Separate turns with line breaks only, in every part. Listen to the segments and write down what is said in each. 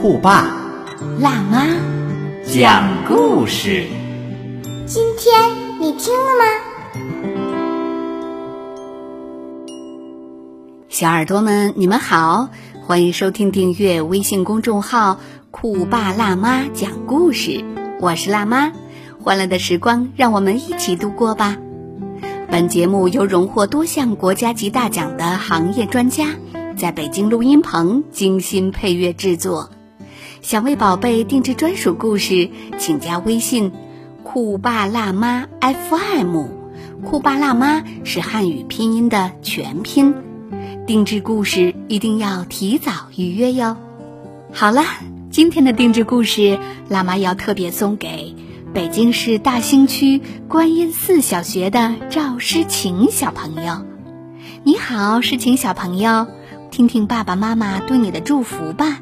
酷爸
辣妈，
讲故事。
今天你听了吗？
小耳朵们，你们好，欢迎收听订阅微信公众号“酷爸辣妈讲故事”，我是辣妈。欢乐的时光，让我们一起度过吧。本节目由荣获多项国家级大奖的行业专家在北京录音棚精心配乐制作。想为宝贝定制专属故事，请加微信“酷爸辣妈 FM”。酷爸辣妈是汉语拼音的全拼。定制故事一定要提早预约哟。好了，今天的定制故事，辣妈要特别送给北京市大兴区观音寺小学的赵诗晴小朋友。你好，诗晴小朋友，听听爸爸妈妈对你的祝福吧。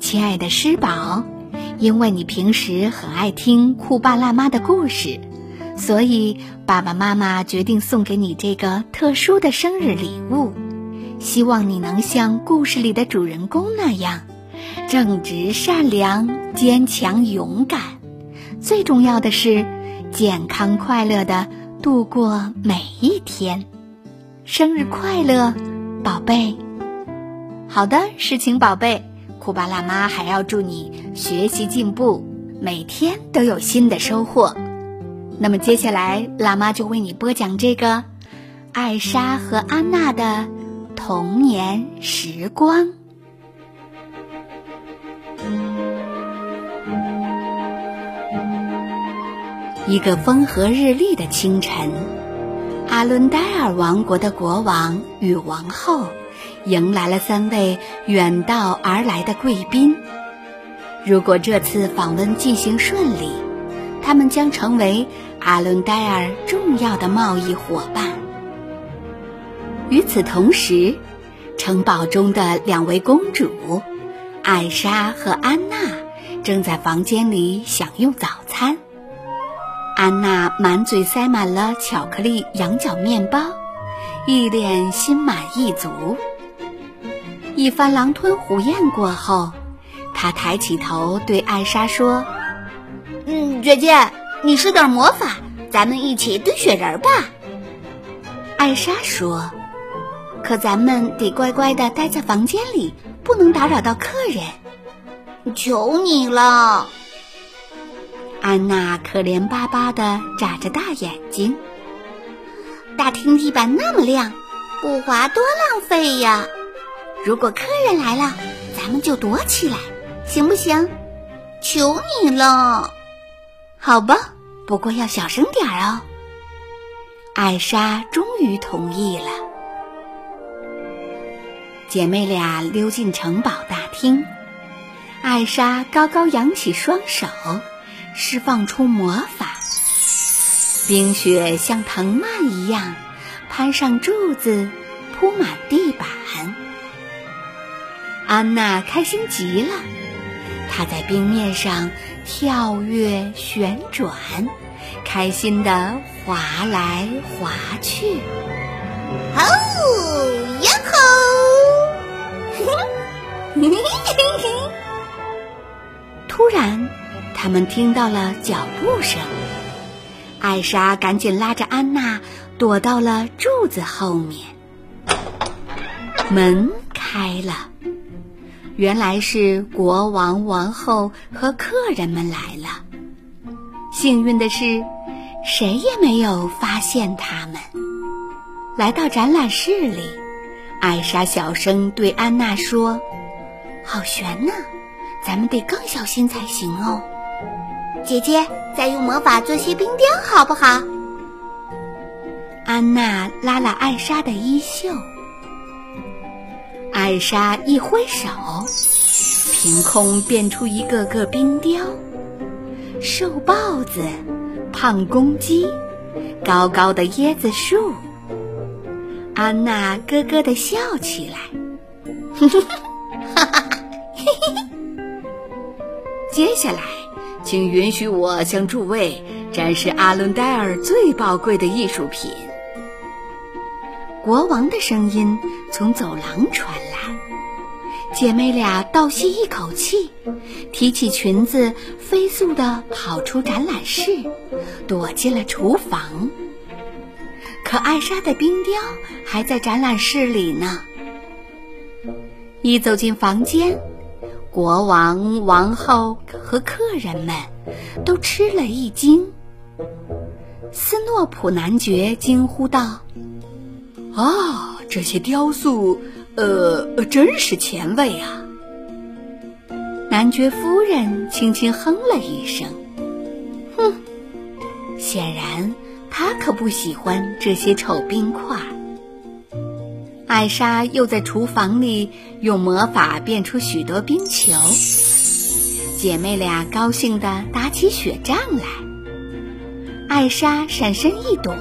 亲爱的诗宝，因为你平时很爱听酷爸辣妈的故事，所以爸爸妈妈决定送给你这个特殊的生日礼物。希望你能像故事里的主人公那样，正直、善良、坚强、勇敢。最重要的是，健康快乐的度过每一天。生日快乐，宝贝！好的，诗晴宝贝。酷爸辣妈还要祝你学习进步，每天都有新的收获。那么接下来，辣妈就为你播讲这个艾莎和安娜的童年时光。一个风和日丽的清晨，阿伦戴尔王国的国王与王后。迎来了三位远道而来的贵宾。如果这次访问进行顺利，他们将成为阿伦戴尔重要的贸易伙伴。与此同时，城堡中的两位公主艾莎和安娜正在房间里享用早餐。安娜满嘴塞满了巧克力羊角面包，一脸心满意足。一番狼吞虎咽过后，他抬起头对艾莎说：“
嗯，姐姐，你施点魔法，咱们一起堆雪人吧。”
艾莎说：“可咱们得乖乖的待在房间里，不能打扰到客人。”
求你了。
安娜可怜巴巴的眨着大眼睛。
大厅地板那么亮，不滑多浪费呀。如果客人来了，咱们就躲起来，行不行？求你了，
好吧，不过要小声点儿哦。艾莎终于同意了。姐妹俩溜进城堡大厅，艾莎高高扬起双手，释放出魔法，冰雪像藤蔓一样攀上柱子，铺满地板。安娜开心极了，她在冰面上跳跃旋转，开心的滑来滑去。
哦，呀
吼！突然，他们听到了脚步声，艾莎赶紧拉着安娜躲到了柱子后面。门开了。原来是国王、王后和客人们来了。幸运的是，谁也没有发现他们。来到展览室里，艾莎小声对安娜说：“好悬呐，咱们得更小心才行哦。”
姐姐，再用魔法做些冰雕好不好？
安娜拉了艾莎的衣袖。艾莎一挥手，凭空变出一个个冰雕：瘦豹子、胖公鸡、高高的椰子树。安娜咯咯地笑起来，哈哈，嘿嘿嘿。接下来，请允许我向诸位展示阿伦戴尔最宝贵的艺术品。国王的声音从走廊传来，姐妹俩倒吸一口气，提起裙子，飞速地跑出展览室，躲进了厨房。可艾莎的冰雕还在展览室里呢。一走进房间，国王、王后和客人们都吃了一惊。斯诺普男爵惊呼道：“啊，这些雕塑，呃，真是前卫啊！”男爵夫人轻轻哼了一声：“哼，显然。”他可不喜欢这些丑冰块。艾莎又在厨房里用魔法变出许多冰球，姐妹俩高兴地打起雪仗来。艾莎闪身一躲，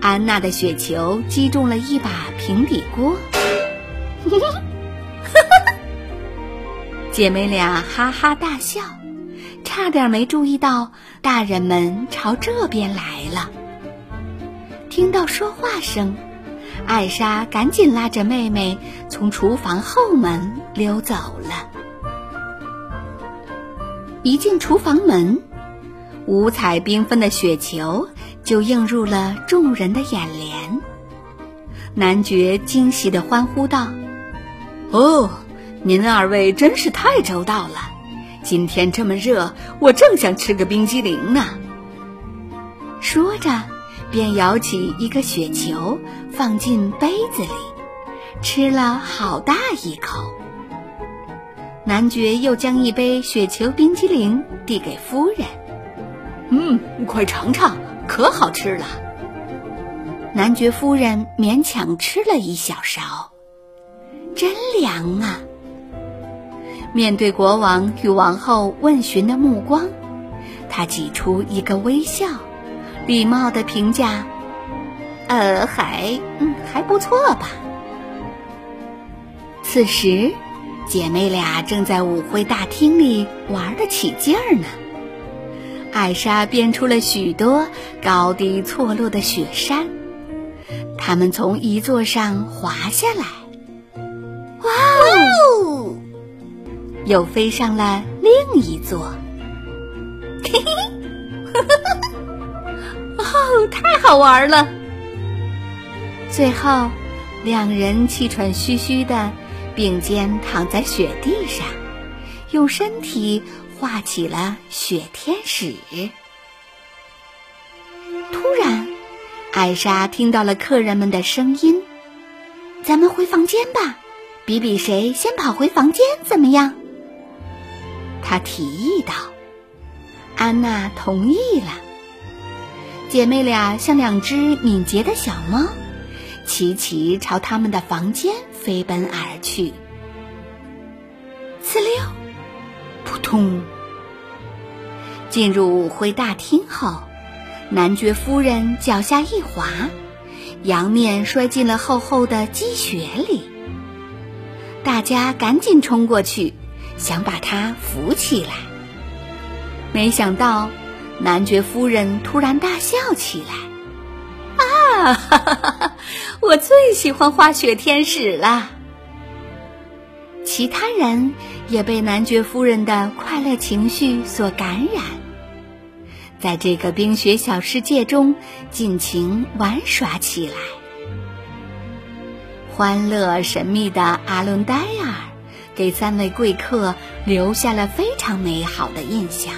安娜的雪球击中了一把平底锅，姐妹俩哈哈大笑。差点没注意到，大人们朝这边来了。听到说话声，艾莎赶紧拉着妹妹从厨房后门溜走了。一进厨房门，五彩缤纷的雪球就映入了众人的眼帘。男爵惊喜地欢呼道：“哦，您二位真是太周到了！”今天这么热，我正想吃个冰激凌呢。说着，便舀起一个雪球放进杯子里，吃了好大一口。男爵又将一杯雪球冰激凌递给夫人：“嗯，快尝尝，可好吃了。”男爵夫人勉强吃了一小勺，真凉啊。面对国王与王后问询的目光，他挤出一个微笑，礼貌的评价：“呃，还，嗯，还不错吧。”此时，姐妹俩正在舞会大厅里玩得起劲儿呢。艾莎编出了许多高低错落的雪山，她们从一座上滑下来。哇哦！又飞上了另一座，嘿嘿，哦，太好玩了！最后，两人气喘吁吁的并肩躺在雪地上，用身体画起了雪天使。突然，艾莎听到了客人们的声音：“咱们回房间吧，比比谁先跑回房间，怎么样？”她提议道：“安娜同意了。”姐妹俩像两只敏捷的小猫，齐齐朝他们的房间飞奔而去。呲溜，通！进入舞会大厅后，男爵夫人脚下一滑，仰面摔进了厚厚的积雪里。大家赶紧冲过去。想把他扶起来，没想到男爵夫人突然大笑起来：“啊，哈哈哈哈我最喜欢画雪天使了！”其他人也被男爵夫人的快乐情绪所感染，在这个冰雪小世界中尽情玩耍起来。欢乐神秘的阿伦戴尔。给三位贵客留下了非常美好的印象，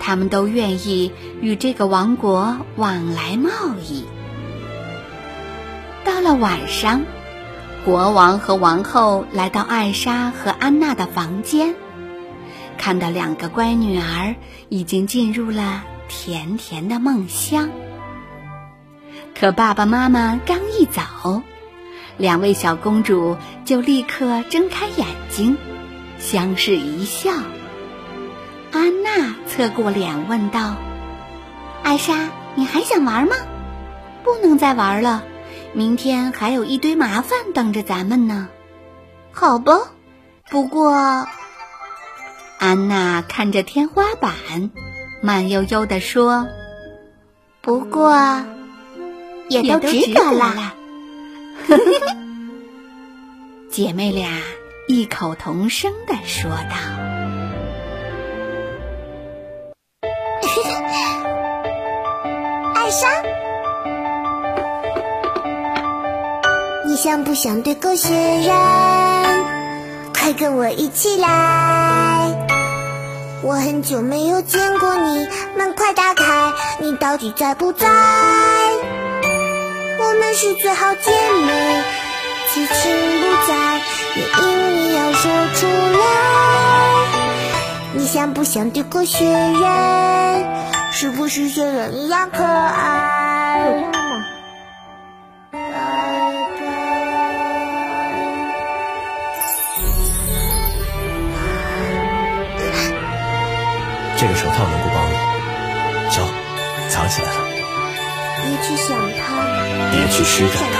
他们都愿意与这个王国往来贸易。到了晚上，国王和王后来到艾莎和安娜的房间，看到两个乖女儿已经进入了甜甜的梦乡。可爸爸妈妈刚一走，两位小公主就立刻睁开眼睛，相视一笑。安娜侧过脸问道：“
艾莎，你还想玩吗？
不能再玩了，明天还有一堆麻烦等着咱们呢。”
好吧，不过，
安娜看着天花板，慢悠悠地说：“
不过，也都值得了。”
姐妹俩异口同声地说道：“
艾莎。”想不想对狗学人？快跟我一起来！我很久没有见过你，门快打开！你到底在不在？我们是最好姐妹，激情不在，也因你要说出来。你想不想对狗学人？是不是学人一样可爱？别去想他，
别去施展他。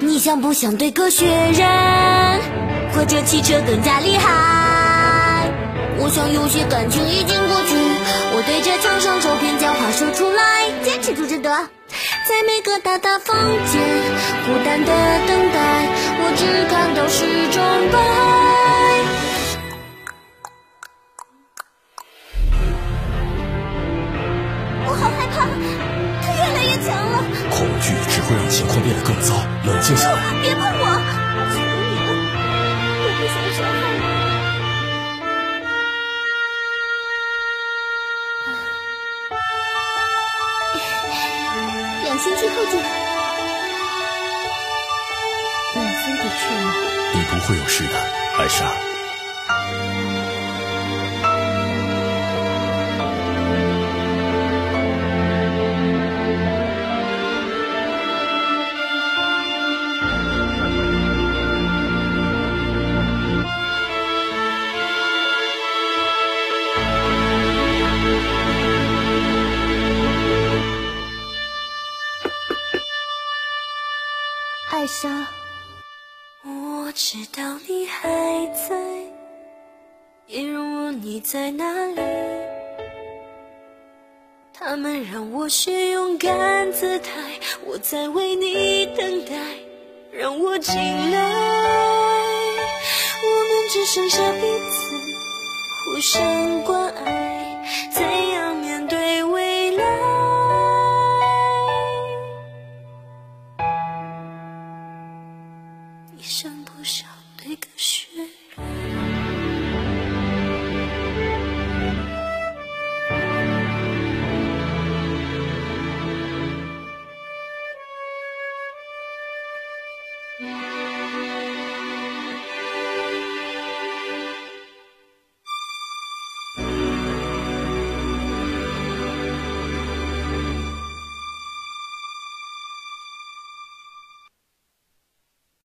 你想不想对个雪人，或者汽车更加厉害？我想有些感情已经过去，我对着墙上照片将话说出来，坚持就值得。在每个大大房间，孤单的等待，我只看到时钟摆。
恐惧只会让情况变得更糟。冷静下来，
别碰我！求你了，我不想伤害你。两星期后见。你真的去吗？
你不会有事的，艾莎。
他们让我学勇敢姿态，我在为你等待，让我进来，我们只剩下彼此，互相关爱。